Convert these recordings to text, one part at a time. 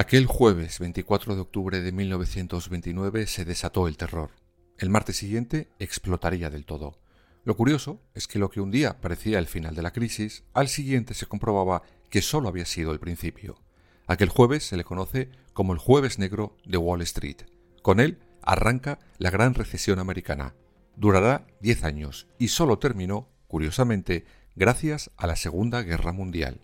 Aquel jueves 24 de octubre de 1929 se desató el terror. El martes siguiente explotaría del todo. Lo curioso es que lo que un día parecía el final de la crisis, al siguiente se comprobaba que solo había sido el principio. Aquel jueves se le conoce como el jueves negro de Wall Street. Con él arranca la gran recesión americana. Durará 10 años y solo terminó, curiosamente, gracias a la Segunda Guerra Mundial.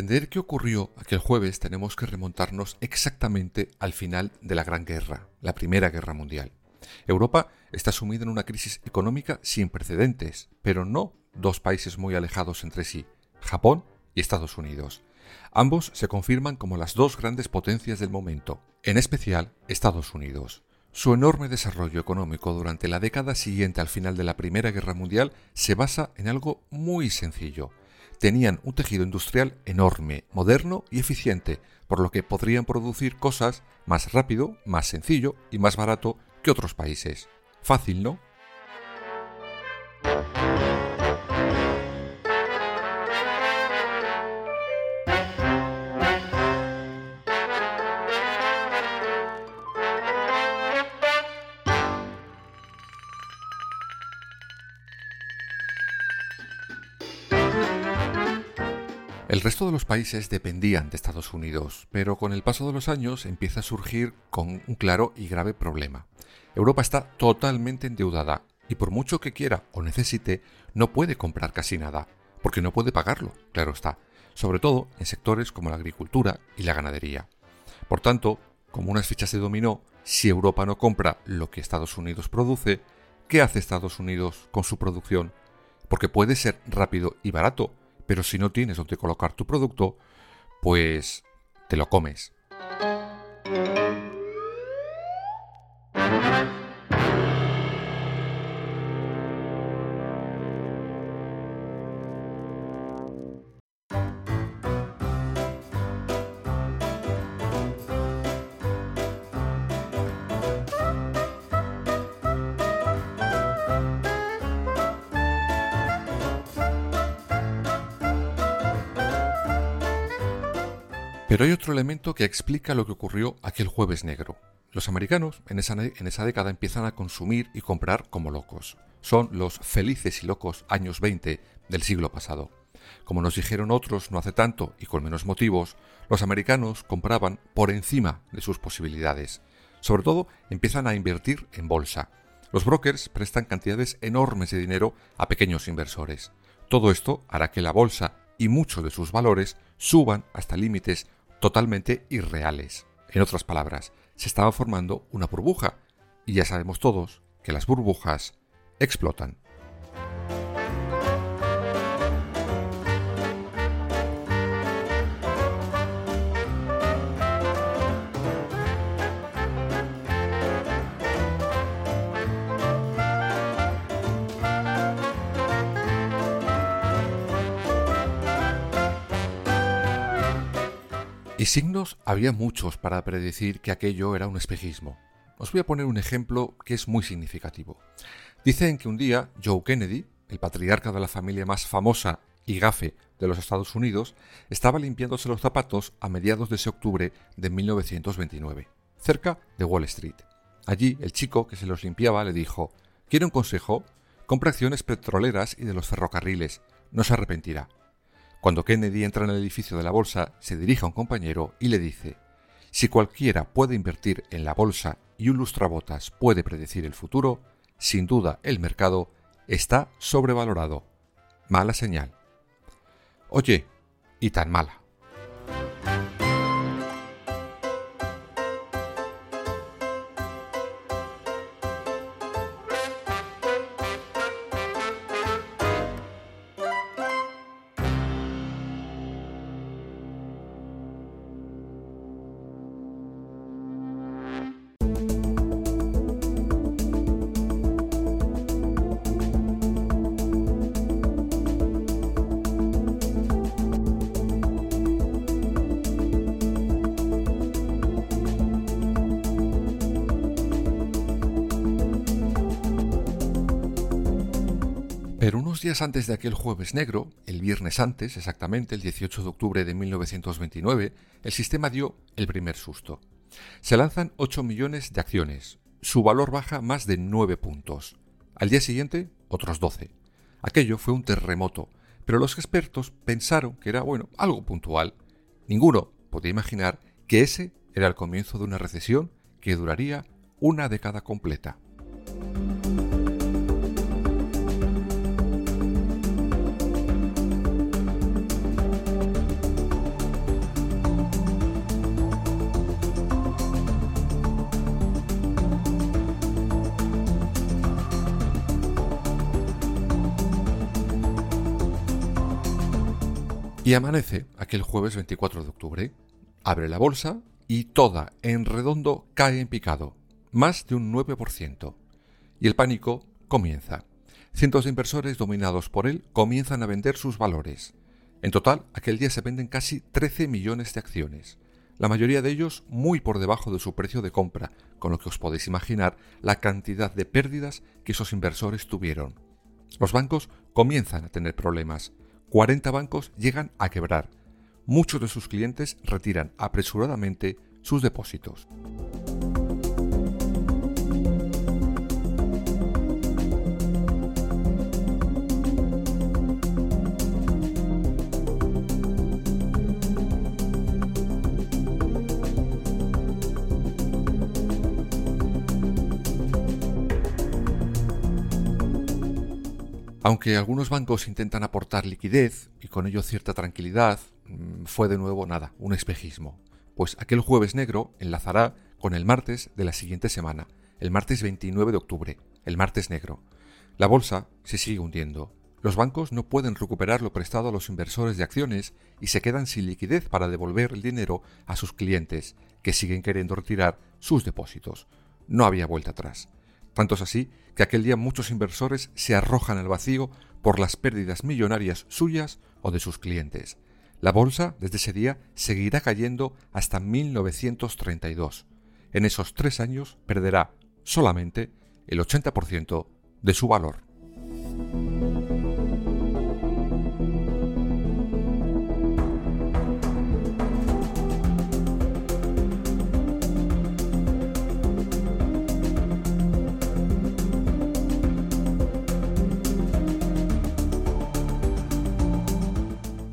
Entender qué ocurrió aquel jueves tenemos que remontarnos exactamente al final de la Gran Guerra, la Primera Guerra Mundial. Europa está sumida en una crisis económica sin precedentes, pero no dos países muy alejados entre sí, Japón y Estados Unidos. Ambos se confirman como las dos grandes potencias del momento, en especial Estados Unidos. Su enorme desarrollo económico durante la década siguiente al final de la Primera Guerra Mundial se basa en algo muy sencillo, tenían un tejido industrial enorme, moderno y eficiente, por lo que podrían producir cosas más rápido, más sencillo y más barato que otros países. Fácil, ¿no? Los países dependían de Estados Unidos, pero con el paso de los años empieza a surgir con un claro y grave problema. Europa está totalmente endeudada y por mucho que quiera o necesite, no puede comprar casi nada, porque no puede pagarlo, claro está, sobre todo en sectores como la agricultura y la ganadería. Por tanto, como unas fichas de dominó, si Europa no compra lo que Estados Unidos produce, ¿qué hace Estados Unidos con su producción? Porque puede ser rápido y barato, pero si no tienes donde colocar tu producto, pues te lo comes. Pero hay otro elemento que explica lo que ocurrió aquel jueves negro. Los americanos en esa, en esa, década empiezan a consumir y comprar como locos. Son los felices y locos años 20 del siglo pasado. Como nos dijeron otros no hace tanto y con menos motivos, los americanos compraban por encima de sus posibilidades. Sobre todo empiezan a invertir en bolsa. Los brokers prestan cantidades enormes de dinero a pequeños inversores. Todo esto hará que la bolsa y muchos de sus valores suban hasta límites totalmente irreales. En otras palabras, se estaba formando una burbuja, y ya sabemos todos que las burbujas explotan. Y signos había muchos para predecir que aquello era un espejismo. Os voy a poner un ejemplo que es muy significativo. Dicen que un día Joe Kennedy, el patriarca de la familia más famosa y gafe de los Estados Unidos, estaba limpiándose los zapatos a mediados de ese octubre de 1929, cerca de Wall Street. Allí el chico que se los limpiaba le dijo, ¿Quiere un consejo? Compra acciones petroleras y de los ferrocarriles, no se arrepentirá. Cuando Kennedy entra en el edificio de la bolsa, se dirige a un compañero y le dice, si cualquiera puede invertir en la bolsa y un lustrabotas puede predecir el futuro, sin duda el mercado está sobrevalorado. Mala señal. Oye, y tan mala. Pero unos días antes de aquel jueves negro, el viernes antes, exactamente el 18 de octubre de 1929, el sistema dio el primer susto. Se lanzan 8 millones de acciones. Su valor baja más de 9 puntos. Al día siguiente, otros 12. Aquello fue un terremoto, pero los expertos pensaron que era, bueno, algo puntual. Ninguno podía imaginar que ese era el comienzo de una recesión que duraría una década completa. Y amanece aquel jueves 24 de octubre. Abre la bolsa y toda en redondo cae en picado, más de un 9%. Y el pánico comienza. Cientos de inversores dominados por él comienzan a vender sus valores. En total, aquel día se venden casi 13 millones de acciones, la mayoría de ellos muy por debajo de su precio de compra, con lo que os podéis imaginar la cantidad de pérdidas que esos inversores tuvieron. Los bancos comienzan a tener problemas. 40 bancos llegan a quebrar. Muchos de sus clientes retiran apresuradamente sus depósitos. Aunque algunos bancos intentan aportar liquidez y con ello cierta tranquilidad, mm, fue de nuevo nada, un espejismo. Pues aquel jueves negro enlazará con el martes de la siguiente semana, el martes 29 de octubre, el martes negro. La bolsa se sigue hundiendo. Los bancos no pueden recuperar lo prestado a los inversores de acciones y se quedan sin liquidez para devolver el dinero a sus clientes, que siguen queriendo retirar sus depósitos. No había vuelta atrás. Tanto es así que aquel día muchos inversores se arrojan al vacío por las pérdidas millonarias suyas o de sus clientes. La bolsa desde ese día seguirá cayendo hasta 1932. En esos tres años perderá solamente el 80% de su valor.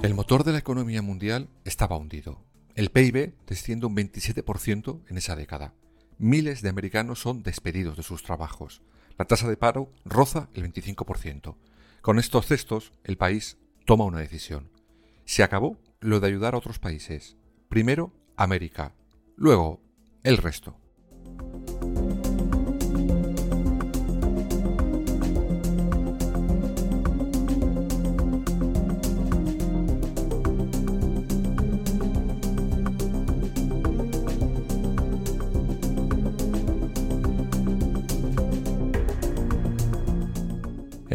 El motor de la economía mundial estaba hundido. El PIB desciende un 27% en esa década. Miles de americanos son despedidos de sus trabajos. La tasa de paro roza el 25%. Con estos cestos, el país toma una decisión. Se acabó lo de ayudar a otros países. Primero, América. Luego, el resto.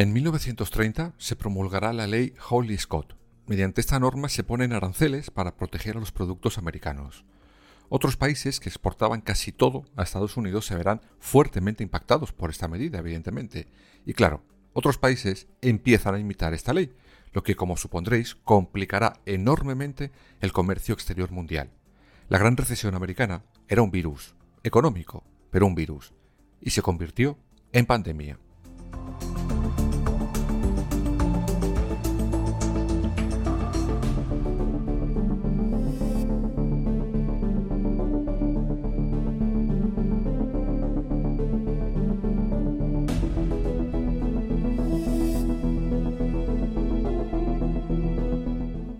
En 1930 se promulgará la ley Hawley-Scott. Mediante esta norma se ponen aranceles para proteger a los productos americanos. Otros países que exportaban casi todo a Estados Unidos se verán fuertemente impactados por esta medida, evidentemente. Y claro, otros países empiezan a imitar esta ley, lo que, como supondréis, complicará enormemente el comercio exterior mundial. La gran recesión americana era un virus, económico, pero un virus, y se convirtió en pandemia.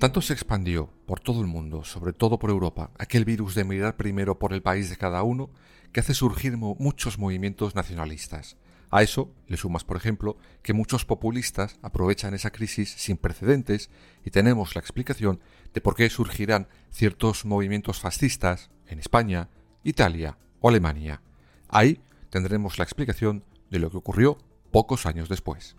Tanto se expandió por todo el mundo, sobre todo por Europa, aquel virus de mirar primero por el país de cada uno, que hace surgir muchos movimientos nacionalistas. A eso le sumas, por ejemplo, que muchos populistas aprovechan esa crisis sin precedentes y tenemos la explicación de por qué surgirán ciertos movimientos fascistas en España, Italia o Alemania. Ahí tendremos la explicación de lo que ocurrió pocos años después.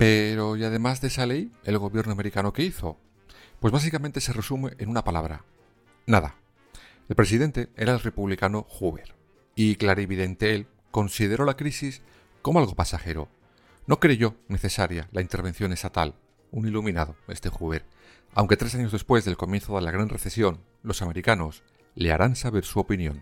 Pero, y además de esa ley, ¿el gobierno americano qué hizo? Pues básicamente se resume en una palabra. Nada. El presidente era el republicano Hoover. Y clarividente él consideró la crisis como algo pasajero. No creyó necesaria la intervención estatal. Un iluminado, este Hoover. Aunque tres años después del comienzo de la gran recesión, los americanos le harán saber su opinión.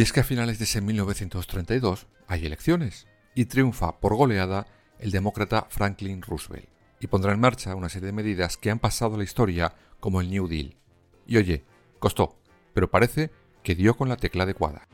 Y es que a finales de ese 1932 hay elecciones y triunfa por goleada el demócrata Franklin Roosevelt y pondrá en marcha una serie de medidas que han pasado a la historia como el New Deal. Y oye, costó, pero parece que dio con la tecla adecuada.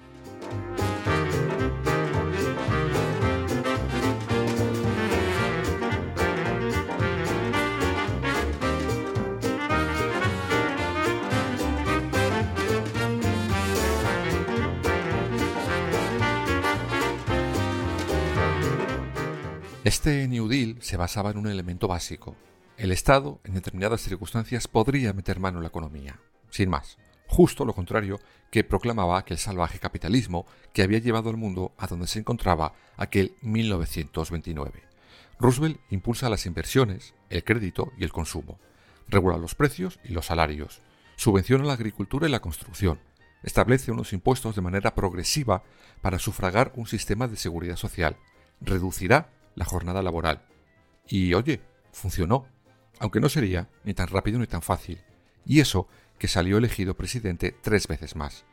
Este New Deal se basaba en un elemento básico. El Estado, en determinadas circunstancias, podría meter mano en la economía. Sin más. Justo lo contrario que proclamaba aquel salvaje capitalismo que había llevado al mundo a donde se encontraba aquel 1929. Roosevelt impulsa las inversiones, el crédito y el consumo. Regula los precios y los salarios. Subvenciona la agricultura y la construcción. Establece unos impuestos de manera progresiva para sufragar un sistema de seguridad social. Reducirá la jornada laboral. Y oye, funcionó, aunque no sería ni tan rápido ni tan fácil. Y eso que salió elegido presidente tres veces más.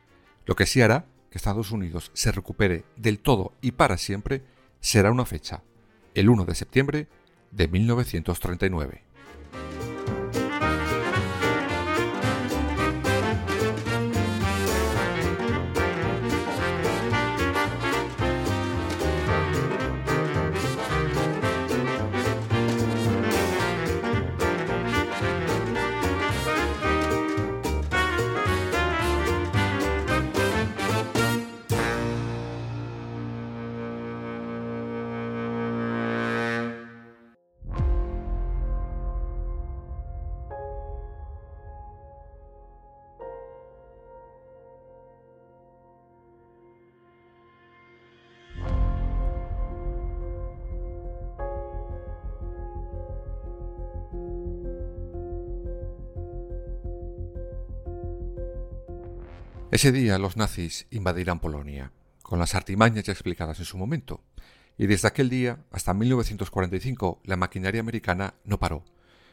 Lo que sí hará que Estados Unidos se recupere del todo y para siempre será una fecha, el 1 de septiembre de 1939. Ese día los nazis invadirán Polonia, con las artimañas ya explicadas en su momento, y desde aquel día hasta 1945 la maquinaria americana no paró.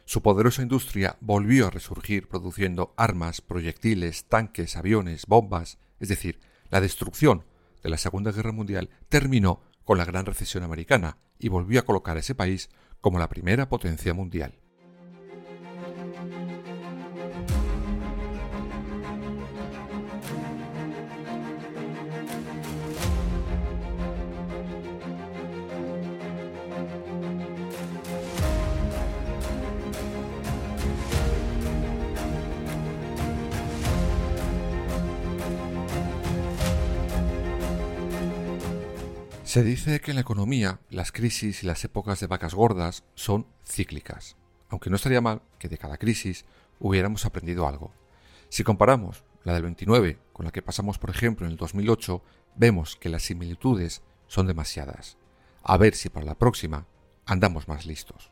Su poderosa industria volvió a resurgir produciendo armas, proyectiles, tanques, aviones, bombas, es decir, la destrucción de la Segunda Guerra Mundial terminó con la Gran Recesión Americana y volvió a colocar a ese país como la primera potencia mundial. Se dice que en la economía las crisis y las épocas de vacas gordas son cíclicas, aunque no estaría mal que de cada crisis hubiéramos aprendido algo. Si comparamos la del 29 con la que pasamos por ejemplo en el 2008, vemos que las similitudes son demasiadas. A ver si para la próxima andamos más listos.